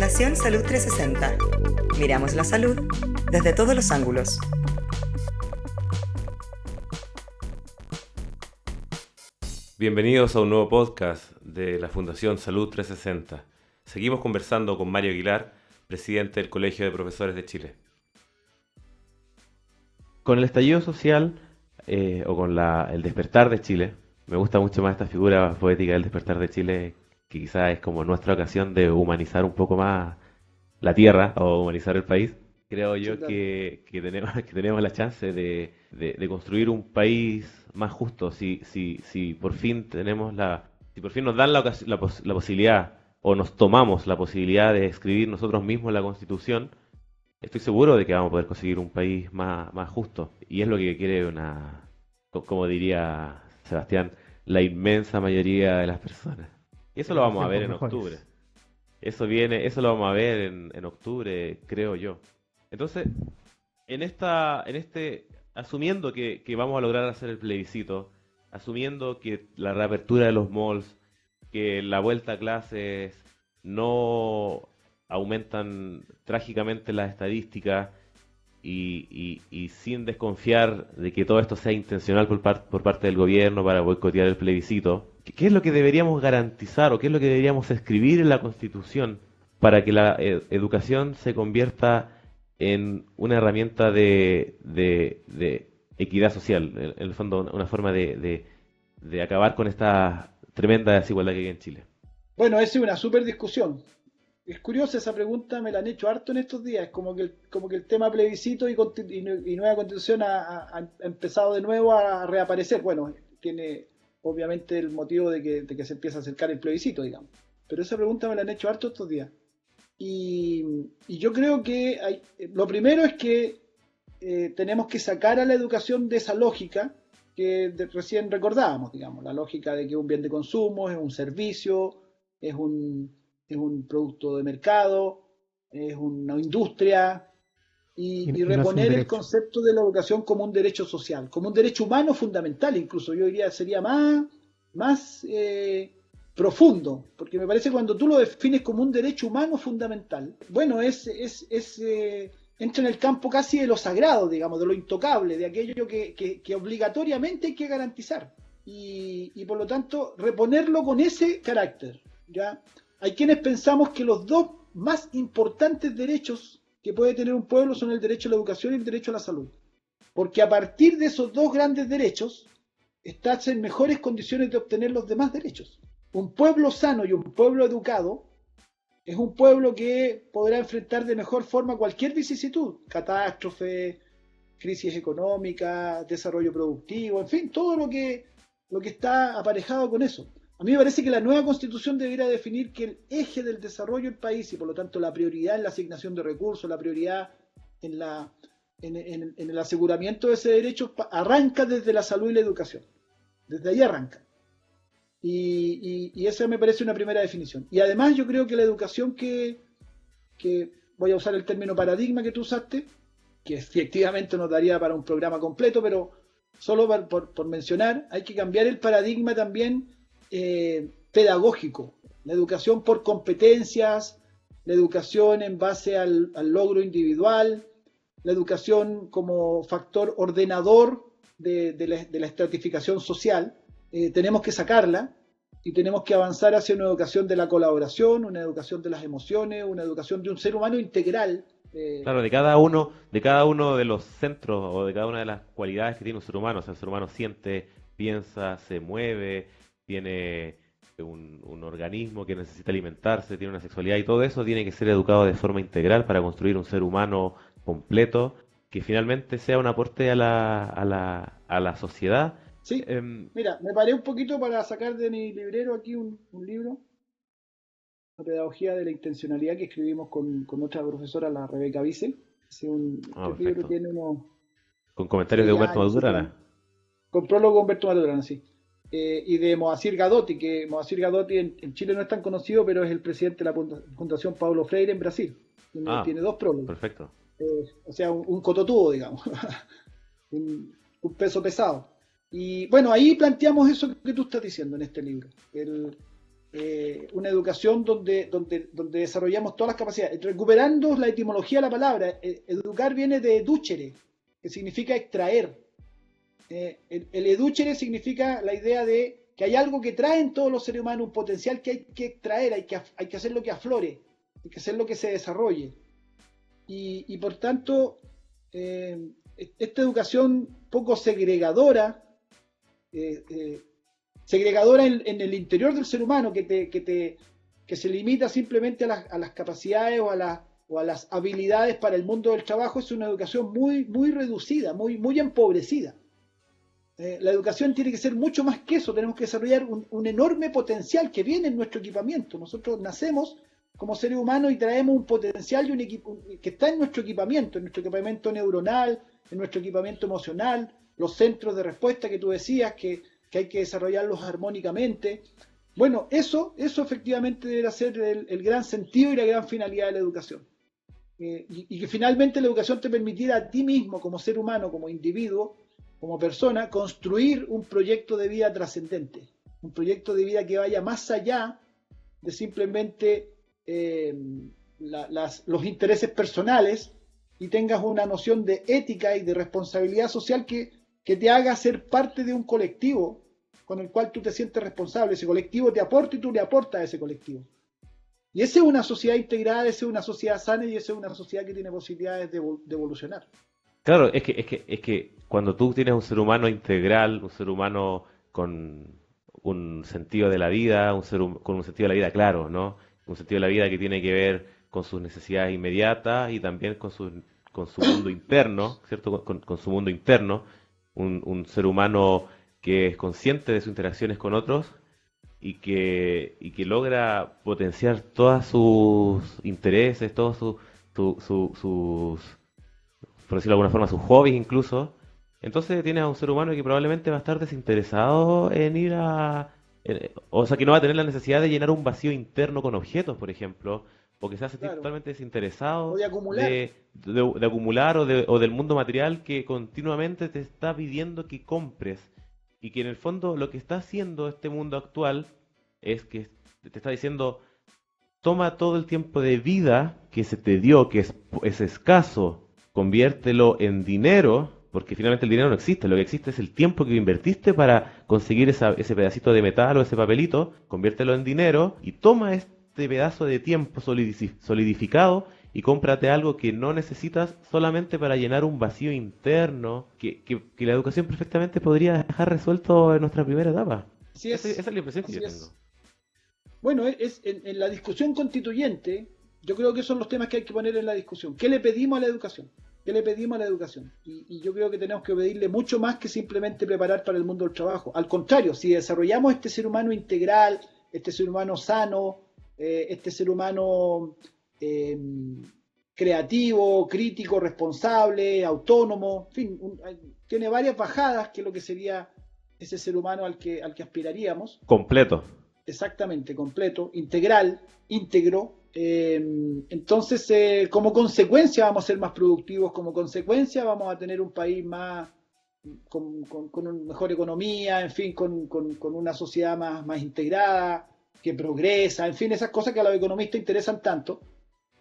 Fundación Salud 360. Miramos la salud desde todos los ángulos. Bienvenidos a un nuevo podcast de la Fundación Salud 360. Seguimos conversando con Mario Aguilar, presidente del Colegio de Profesores de Chile. Con el estallido social eh, o con el despertar de Chile, me gusta mucho más esta figura poética del despertar de Chile, que quizás es como nuestra ocasión de humanizar un poco más la tierra o humanizar el país. Creo yo que, tenemos, que tenemos la chance de, construir un país más justo si, si, si por fin tenemos la, si por fin nos dan la, la, la posibilidad o nos tomamos la posibilidad de escribir nosotros mismos la constitución, estoy seguro de que vamos a poder conseguir un país más, más justo. Y es lo que quiere una, como diría Sebastián, la inmensa mayoría de las personas. Y eso lo vamos a ver en octubre. Eso viene, eso lo vamos a ver en, en octubre, creo yo. Entonces, en esta, en este, asumiendo que, que vamos a lograr hacer el plebiscito, asumiendo que la reapertura de los malls, que la vuelta a clases no aumentan trágicamente las estadísticas y, y, sin desconfiar de que todo esto sea intencional por, por parte del gobierno para boicotear el plebiscito, ¿qué es lo que deberíamos garantizar o qué es lo que deberíamos escribir en la Constitución para que la eh, educación se convierta en una herramienta de, de, equidad social, en, el fondo una forma de, de acabar con esta tremenda desigualdad que hay en Chile? Bueno, esa es una súper discusión es curiosa esa pregunta, me la han hecho harto en estos días. como que el, como que el tema plebiscito y, nueva constitución ha, empezado de nuevo a reaparecer. Bueno, tiene obviamente el motivo de que, se empieza a acercar el plebiscito, digamos. Pero esa pregunta me la han hecho harto estos días. Y, yo creo que lo primero es que eh, tenemos que sacar a la educación de esa lógica que recién recordábamos, digamos, la lógica de que un bien de consumo es un servicio, es un, es un producto de mercado, es una industria, y, reponer el concepto de la educación como un derecho social, como un derecho humano fundamental, incluso yo diría sería más, más eh, profundo, porque me parece que cuando tú lo defines como un derecho humano fundamental, bueno, es, es, es eh, entra en el campo casi de lo sagrado, digamos, de lo intocable, de aquello que, que, obligatoriamente hay que garantizar. Y, y, por lo tanto, reponerlo con ese carácter. ¿ya? Hay quienes pensamos que los dos más importantes derechos que puede tener un pueblo son el derecho a la educación y el derecho a la salud. Porque a partir de esos dos grandes derechos, estás en mejores condiciones de obtener los demás derechos. Un pueblo sano y un pueblo educado es un pueblo que podrá enfrentar de mejor forma cualquier vicisitud, catástrofe, crisis económica, desarrollo productivo, en fin, todo lo que, lo que está aparejado con eso. A mí me parece que la nueva constitución debería definir que el eje del desarrollo del país y por lo tanto la prioridad en la asignación de recursos, la prioridad en, la, el aseguramiento de ese derecho arranca desde la salud y la educación. Desde ahí arranca. Y, esa me parece una primera definición. Y además yo creo que la educación que, que voy a usar el término paradigma que tú usaste, que efectivamente nos daría para un programa completo, pero solo por, por mencionar, hay que cambiar el paradigma también eh, pedagógico, la educación por competencias, la educación en base al, logro individual, la educación como factor ordenador de, la, estratificación social, eh, tenemos que sacarla y tenemos que avanzar hacia una educación de la colaboración, una educación de las emociones, una educación de un ser humano integral. Eh, claro, de cada uno, de cada uno de los centros o de cada una de las cualidades que tiene un ser humano. O sea, el ser humano siente, piensa, se mueve, tiene un, organismo que necesita alimentarse, tiene una sexualidad y todo eso tiene que ser educado de forma integral para construir un ser humano completo que finalmente sea un aporte a la, a la, a la sociedad. Sí, em, mira, me paré un poquito para sacar de mi librero aquí un, libro, La pedagogía de la intencionalidad que escribimos con, con nuestra profesora, la Rebeca Vice. un, ah, este libro tiene uno... Con comentarios de Humberto Madurana. Con prólogo Humberto Madurana, sí. Eh, y de Moacir Gadotti, que Moacir Gadotti en, Chile no es tan conocido, pero es el presidente de la Fundación Pablo Freire en Brasil. Tiene, ah, dos prólogos. Perfecto. Eh, o sea, un, cototubo, digamos. un, peso pesado. Y bueno, ahí planteamos eso que tú estás diciendo en este libro. El, eh, una educación donde, donde, donde desarrollamos todas las capacidades. Recuperando la etimología de la palabra, eh, educar viene de educere, que significa extraer. Eh, el, el, educere significa la idea de que hay algo que trae en todos los seres humanos, un potencial que hay que extraer, hay que, hay que hacer lo que aflore, hay que hacer lo que se desarrolle. Y, por tanto, esta educación poco segregadora, segregadora en, el interior del ser humano que, se limita simplemente a las, capacidades o a, las habilidades para el mundo del trabajo, es una educación muy, muy reducida, muy empobrecida. Eh, la educación tiene que ser mucho más que eso, tenemos que desarrollar un, enorme potencial que viene en nuestro equipamiento. Nosotros nacemos como seres humanos y traemos un potencial y un equipo, que está en nuestro equipamiento, en nuestro equipamiento neuronal, en nuestro equipamiento emocional, los centros de respuesta que tú decías, que hay que desarrollarlos armónicamente. Bueno, eso, eso efectivamente debe ser el, el gran sentido y la gran finalidad de la educación. Eh, y, y, que finalmente la educación te permitiera a ti mismo, como ser humano, como individuo, como persona, construir un proyecto de vida trascendente, un proyecto de vida que vaya más allá de simplemente eh, los intereses personales y tengas una noción de ética y de responsabilidad social que, que te haga ser parte de un colectivo con el cual tú te sientes responsable. Ese colectivo te aporta y tú le aportas a ese colectivo. Y esa es una sociedad integrada, esa es una sociedad sana y esa es una sociedad que tiene posibilidades de, de evolucionar. Claro, es que, es, que, es que cuando tú tienes un ser humano integral, un ser humano con un sentido de la vida, un ser con un sentido de la vida claro, ¿no? Un sentido de la vida que tiene que ver con sus necesidades inmediatas y también con su, con su mundo interno, ¿cierto? Con, con su mundo interno. Un, un ser humano que es consciente de sus interacciones con otros y que, y que logra potenciar todos sus intereses, todos su, su, su, sus, por decirlo de alguna forma, sus hobbies incluso. Entonces tienes a un ser humano que probablemente va a estar desinteresado en ir a... En, o sea, que no va a tener la necesidad de llenar un vacío interno con objetos, por ejemplo, porque se hace claro. totalmente desinteresado de acumular, de, de, de acumular o, o, del mundo material que continuamente te está pidiendo que compres y que en el fondo lo que está haciendo este mundo actual es que te está diciendo, toma todo el tiempo de vida que se te dio, que es, es escaso, conviértelo en dinero, porque finalmente el dinero no existe, lo que existe es el tiempo que invertiste para conseguir esa, ese pedacito de metal o ese papelito, conviértelo en dinero y toma este pedazo de tiempo solidificado y cómprate algo que no necesitas solamente para llenar un vacío interno que, que, que la educación perfectamente podría dejar resuelto en nuestra primera etapa. Así es. Esa, esa es la impresión que yo es. tengo. Bueno, es, en, en, la discusión constituyente, yo creo que son los temas que hay que poner en la discusión. ¿Qué le pedimos a la educación? ¿Qué le pedimos a la educación? Y, y yo creo que tenemos que pedirle mucho más que simplemente preparar para el mundo del trabajo. Al contrario, si desarrollamos este ser humano integral, este ser humano sano, eh, este ser humano eh, creativo, crítico, responsable, autónomo, en fin, un, tiene varias bajadas que es lo que sería ese ser humano al que, al que aspiraríamos. Completo. Exactamente, completo, integral, íntegro. Eh, entonces, eh, como consecuencia vamos a ser más productivos, como consecuencia vamos a tener un país más con, con, con una mejor economía, en fin, con, una sociedad más, integrada, que progresa, en fin, esas cosas que a los economistas interesan tanto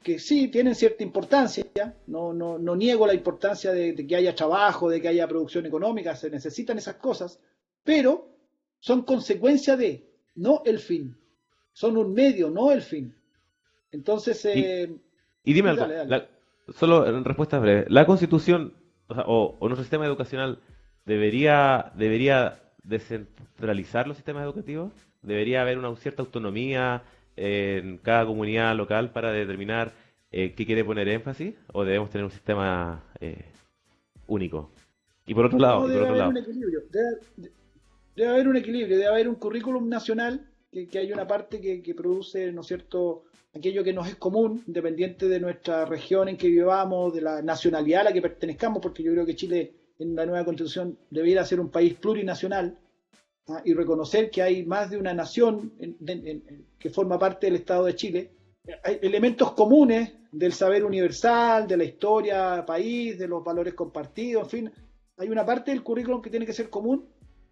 que sí tienen cierta importancia, no, no, no niego la importancia de, de, que haya trabajo, de que haya producción económica, se necesitan esas cosas, pero son consecuencia de, no el fin, son un medio, no el fin. Entonces... Eh, y, y, dime algo, dale, dale. La, solo en respuesta breve, ¿la constitución o, sea, o, o, nuestro sistema educacional debería, debería descentralizar los sistemas educativos? ¿Debería haber una cierta autonomía? en cada comunidad local para determinar eh, qué quiere poner énfasis o debemos tener un sistema eh, único? Y por otro lado, no, debe, por otro haber lado. Un equilibrio. Debe, debe, haber un equilibrio, debe haber un currículum nacional, que, hay una parte que, produce, ¿no es cierto?, aquello que nos es común, independiente de nuestra región en que vivamos, de la nacionalidad a la que pertenezcamos, porque yo creo que Chile en la nueva constitución debiera ser un país plurinacional, ¿ah? y reconocer que hay más de una nación que forma parte del Estado de Chile, hay elementos comunes del saber universal, de la historia país, de los valores compartidos, en fin, hay una parte del currículum que tiene que ser común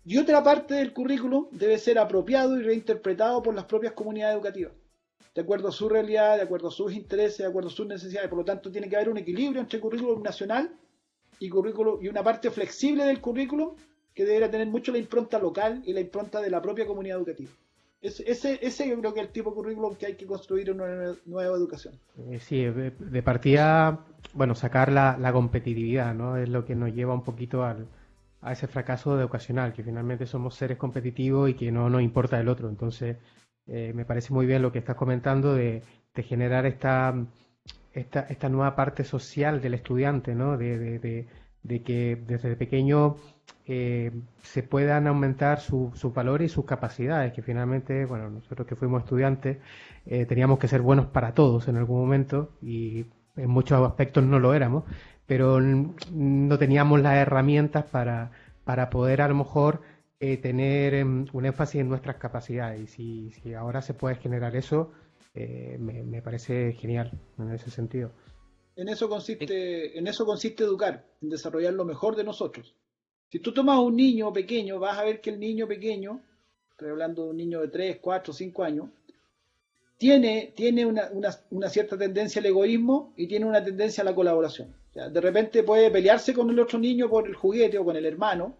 Y otra parte del currículum debe ser apropiado y reinterpretado por las propias comunidades educativas, de acuerdo a su realidad, de acuerdo a sus intereses, de acuerdo a sus necesidades. Por lo tanto, tiene que haber un equilibrio entre currículum nacional y, currículum, y una parte flexible del currículum que debería tener mucho la impronta local y la impronta de la propia comunidad educativa. Ese, ese yo creo que es el tipo de currículum que hay que construir en una nueva educación. Eh, sí, de partida, bueno, sacar la, la, competitividad, ¿no? Es lo que nos lleva un poquito al, a ese fracaso educacional, que finalmente somos seres competitivos y que no nos importa el otro. Entonces, eh, me parece muy bien lo que estás comentando de, de generar esta, esta, esta, nueva parte social del estudiante, ¿no? De, de, de que desde pequeño eh, se puedan aumentar sus valores y sus capacidades, que finalmente, bueno, nosotros que fuimos estudiantes eh, teníamos que ser buenos para todos en algún momento y en muchos aspectos no lo éramos, pero no teníamos las herramientas para, para poder a lo mejor eh, tener em, un énfasis en nuestras capacidades y si, ahora se puede generar eso, me, me parece genial en ese sentido. En eso consiste, en eso consiste educar, en desarrollar lo mejor de nosotros. Si tú tomas a un niño pequeño, vas a ver que el niño pequeño, estoy hablando de un niño de 3, 4, 5 años, tiene, tiene una, una, cierta tendencia al egoísmo y tiene una tendencia a la colaboración. De repente puede pelearse con el otro niño por el juguete o con el hermano,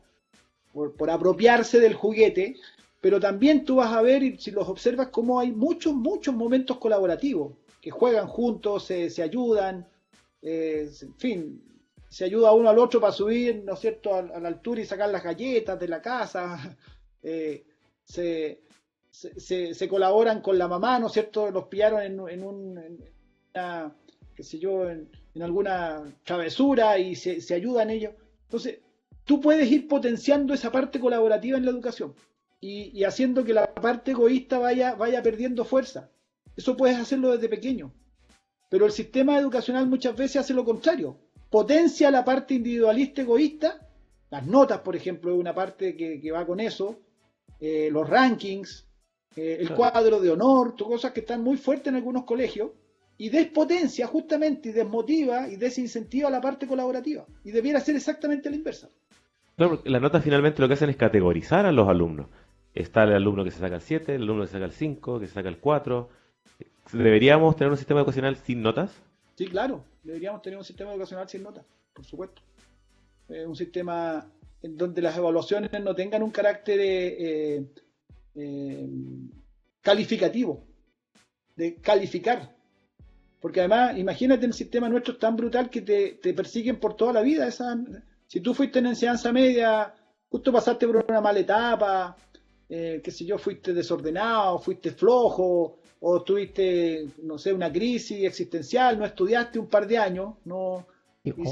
por, por apropiarse del juguete, pero también tú vas a ver, y si los observas, cómo hay muchos, muchos momentos colaborativos, que juegan juntos, se, se ayudan, eh, en fin, se ayuda uno al otro para subir, ¿no es cierto?, a, la altura y sacar las galletas de la casa, eh, se, se, colaboran con la mamá, ¿no es cierto?, los pillaron en, un, qué sé yo, en, alguna travesura y se, se ayudan ellos. Entonces, tú puedes ir potenciando esa parte colaborativa en la educación y, y, haciendo que la parte egoísta vaya, vaya perdiendo fuerza. Eso puedes hacerlo desde pequeño. Pero el sistema educacional muchas veces hace lo contrario potencia la parte individualista egoísta, las notas, por ejemplo, es una parte que, va con eso, eh, los rankings, eh, el cuadro de honor, cosas que están muy fuertes en algunos colegios, y despotencia justamente y desmotiva y desincentiva la parte colaborativa. Y debiera ser exactamente la inversa. Claro, las notas finalmente lo que hacen es categorizar a los alumnos. Está el alumno que se saca el 7, el alumno que se saca el 5, que se saca el 4. ¿Deberíamos tener un sistema educacional sin notas? Sí, claro, deberíamos tener un sistema educacional sin notas, por supuesto. Eh, un sistema en donde las evaluaciones no tengan un carácter eh, eh, calificativo, de calificar. Porque además, imagínate el sistema nuestro es tan brutal que te, persiguen por toda la vida. Esa, si tú fuiste en enseñanza media, justo pasaste por una mala etapa, eh, qué sé yo, fuiste desordenado, fuiste flojo, o tuviste, no sé, una crisis existencial, no estudiaste un par de años, no...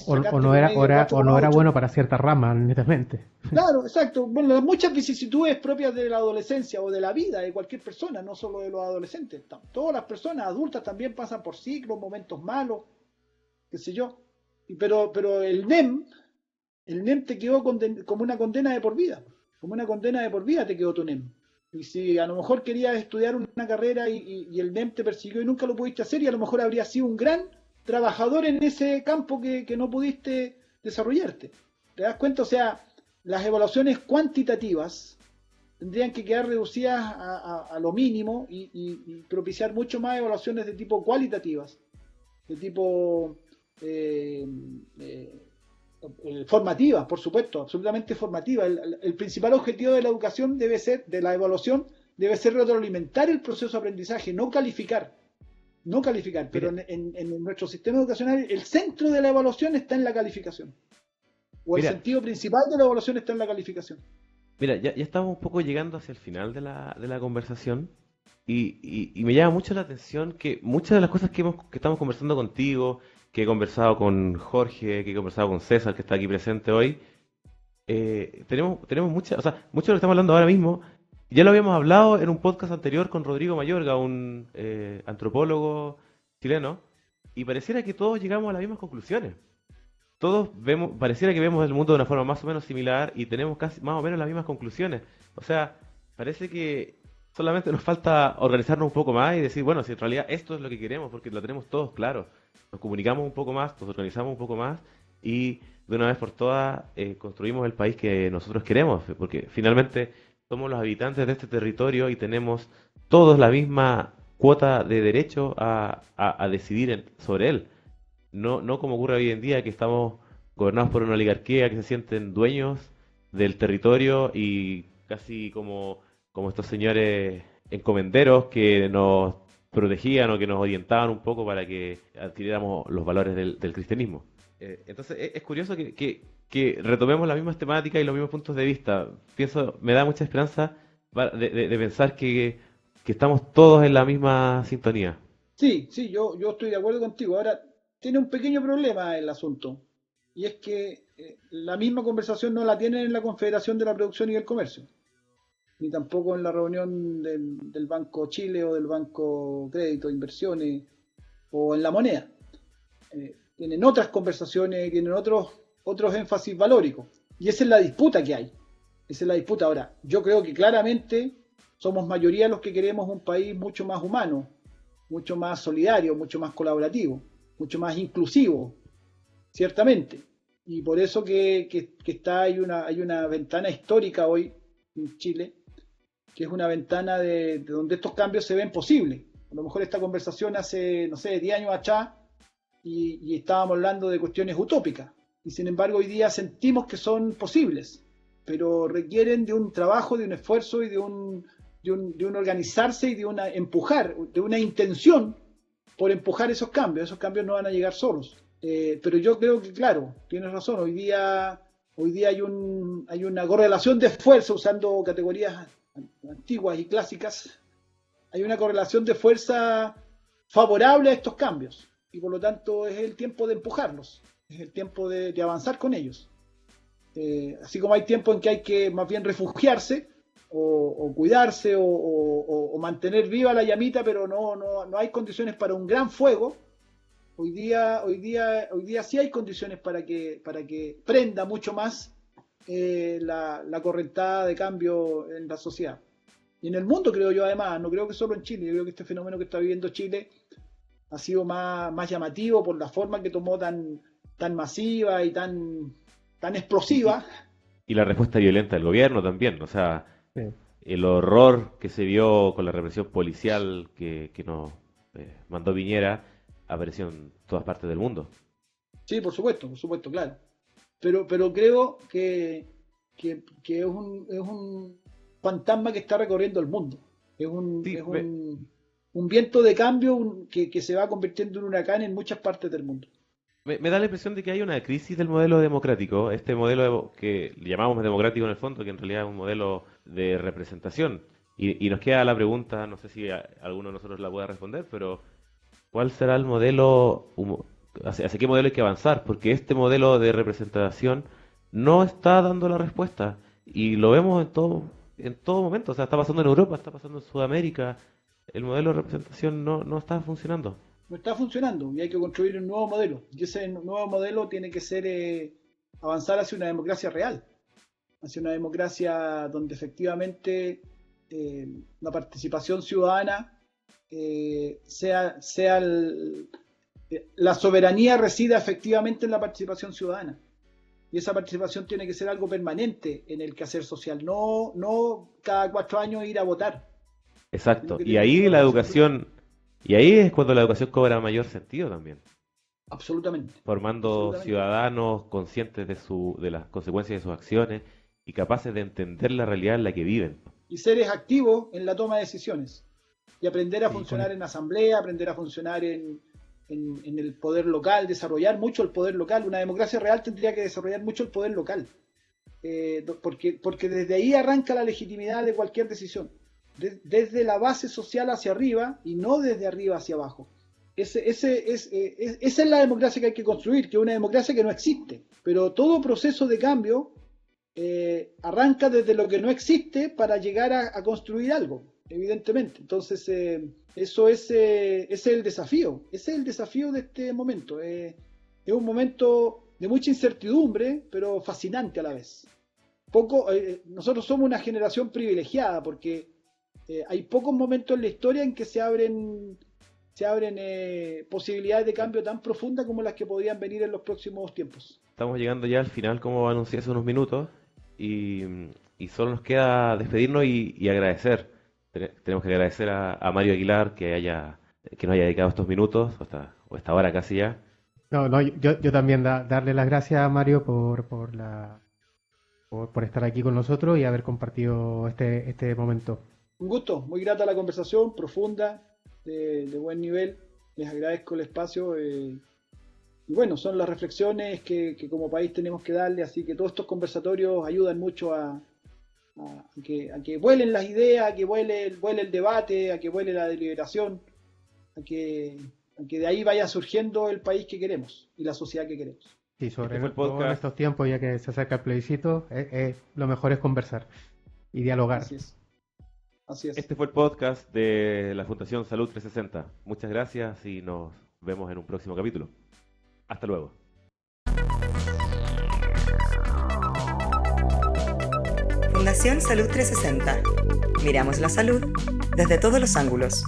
O, no era, o no era bueno para ciertas ramas, netamente. Claro, exacto. Bueno, muchas vicisitudes propias de la adolescencia o de la vida de cualquier persona, no solo de los adolescentes. Todas las personas adultas también pasan por ciclos, momentos malos, qué sé yo. Pero, pero el NEM, el NEM te quedó como una condena de por vida. Como una condena de por vida te quedó tu NEM. Y si a lo mejor querías estudiar una carrera y, el NEM te persiguió y nunca lo pudiste hacer, y a lo mejor habrías sido un gran trabajador en ese campo que, no pudiste desarrollarte. ¿Te das cuenta? O sea, las evaluaciones cuantitativas tendrían que quedar reducidas a, lo mínimo y, propiciar mucho más evaluaciones de tipo cualitativas, de tipo eh, eh, eh, formativa, por supuesto, absolutamente formativa. El, principal objetivo de la educación debe ser, de la evaluación, debe ser retroalimentar el proceso de aprendizaje, no calificar. No calificar, pero en, nuestro sistema educacional el centro de la evaluación está en la calificación. O el sentido principal de la evaluación está en la calificación. Mira, ya, estamos un poco llegando hacia el final de la, de la conversación y, me llama mucho la atención que muchas de las cosas que, hemos, que estamos conversando contigo, que he conversado con Jorge, que he conversado con César, que está aquí presente hoy, eh, tenemos, tenemos muchas, o sea, mucho de lo que estamos hablando ahora mismo, ya lo habíamos hablado en un podcast anterior con Rodrigo Mayorga, un eh, antropólogo chileno, y pareciera que todos llegamos a las mismas conclusiones. Todos vemos, pareciera que vemos el mundo de una forma más o menos similar y tenemos casi más o menos las mismas conclusiones. O sea, parece que solamente nos falta organizarnos un poco más y decir, bueno, si en realidad esto es lo que queremos, porque lo tenemos todos claro nos comunicamos un poco más, nos organizamos un poco más y de una vez por todas eh, construimos el país que nosotros queremos, porque finalmente somos los habitantes de este territorio y tenemos todos la misma cuota de derecho a, decidir sobre él. No, no como ocurre hoy en día que estamos gobernados por una oligarquía que se sienten dueños del territorio y casi como, como estos señores encomenderos que nos protegían o que nos orientaban un poco para que adquiriéramos los valores del, cristianismo. Eh, entonces es, curioso que, que, retomemos las mismas temáticas y los mismos puntos de vista. Pienso, me da mucha esperanza de, pensar que, que, estamos todos en la misma sintonía. Sí, sí, yo, yo estoy de acuerdo contigo. Ahora, tiene un pequeño problema el asunto, y es que eh, la misma conversación no la tienen en la Confederación de la Producción y el Comercio ni tampoco en la reunión del, Banco Chile o del Banco Crédito, Inversiones o en la moneda. Eh, tienen otras conversaciones, tienen otros, otros énfasis valóricos. Y esa es la disputa que hay. Esa es la disputa. Ahora, yo creo que claramente somos mayoría los que queremos un país mucho más humano, mucho más solidario, mucho más colaborativo, mucho más inclusivo, ciertamente. Y por eso que, está, hay, una, hay una ventana histórica hoy en Chile que es una ventana de, donde estos cambios se ven posibles. A lo mejor esta conversación hace, no sé, 10 años atrás y, estábamos hablando de cuestiones utópicas. Y sin embargo hoy día sentimos que son posibles, pero requieren de un trabajo, de un esfuerzo y de un, de un, organizarse y de una empujar, de una intención por empujar esos cambios. Esos cambios no van a llegar solos. Eh, pero yo creo que, claro, tienes razón, hoy día, hoy día hay, un, hay una correlación de esfuerzo usando categorías antiguas y clásicas, hay una correlación de fuerza favorable a estos cambios y por lo tanto es el tiempo de empujarlos, es el tiempo de, avanzar con ellos. Eh, así como hay tiempo en que hay que más bien refugiarse o, cuidarse o, mantener viva la llamita, pero no, no, hay condiciones para un gran fuego. Hoy día, hoy día, hoy día sí hay condiciones para que, para que prenda mucho más eh, la, correntada de cambio en la sociedad. Y en el mundo, creo yo, además, no creo que solo en Chile, yo creo que este fenómeno que está viviendo Chile ha sido más, más llamativo por la forma que tomó tan, tan masiva y tan, tan explosiva. Y la respuesta violenta del gobierno también, o sea, el horror que se vio con la represión policial que, nos eh, mandó Viñera apareció en todas partes del mundo. Sí, por supuesto, por supuesto, claro pero, pero creo que, que, es, un, es, un, fantasma que está recorriendo el mundo. Es un, es un, un, viento de cambio que, que, se va convirtiendo en un huracán en muchas partes del mundo. Me, da la impresión de que hay una crisis del modelo democrático, este modelo que llamamos democrático en el fondo, que en realidad es un modelo de representación. Y, y nos queda la pregunta, no sé si alguno de nosotros la pueda responder, pero ¿cuál será el modelo hacia, qué modelo hay que avanzar, porque este modelo de representación no está dando la respuesta y lo vemos en todo en todo momento, o sea, está pasando en Europa, está pasando en Sudamérica, el modelo de representación no, no está funcionando. No está funcionando y hay que construir un nuevo modelo. Y ese nuevo modelo tiene que ser eh, avanzar hacia una democracia real, hacia una democracia donde efectivamente eh, la participación ciudadana eh, sea, sea el, la soberanía reside efectivamente en la participación ciudadana. Y esa participación tiene que ser algo permanente en el quehacer social, no, no cada cuatro años ir a votar. Exacto. Y ahí la educación, y ahí es cuando la educación cobra mayor sentido también. Absolutamente. Formando ciudadanos conscientes de, su, de las consecuencias de sus acciones y capaces de entender la realidad en la que viven. Y seres activos en la toma de decisiones. Y aprender a funcionar en asamblea, aprender a funcionar en, en, el poder local, desarrollar mucho el poder local. Una democracia real tendría que desarrollar mucho el poder local, eh, porque, porque desde ahí arranca la legitimidad de cualquier decisión, desde la base social hacia arriba y no desde arriba hacia abajo. Ese, ese es, eh, esa es la democracia que hay que construir, que es una democracia que no existe, pero todo proceso de cambio eh, arranca desde lo que no existe para llegar a construir algo evidentemente. Entonces, eh, eso es, eh, es el desafío, ese es el desafío de este momento. Eh, es un momento de mucha incertidumbre, pero fascinante a la vez. Poco, nosotros somos una generación privilegiada porque hay pocos momentos en la historia en que se abren, se abren posibilidades de cambio tan profundas como las que podrían venir en los próximos tiempos. estamos llegando ya al final, como anuncié hace unos minutos, y, y solo nos queda despedirnos y, y agradecer. Tene- Tenemos que agradecer a, a Mario Aguilar que haya que nos haya dedicado estos minutos, o esta, o esta hora casi ya. No, no, yo, yo también da- darle las gracias a Mario por, por la por, por estar aquí con nosotros y haber compartido este, este momento. Un gusto, muy grata la conversación, profunda, de, de buen nivel. Les agradezco el espacio. eh, y bueno, son las reflexiones que, que como país tenemos que darle, así que todos estos conversatorios ayudan mucho a, a- a que, a que vuelen las ideas, a que vuele, el- vuele el debate, a que vuele la deliberación, a que, a que de ahí vaya surgiendo el país que queremos y la sociedad que queremos. Y sobre Este fue el todo en estos tiempos, ya que se acerca el plebiscito, eh, eh, lo mejor es conversar y dialogar. Así es. Así es. Este fue el podcast de la Fundación Salud 360. Muchas gracias y nos vemos en un próximo capítulo. Hasta luego. Fundación Salud 360. Miramos la salud desde todos los ángulos.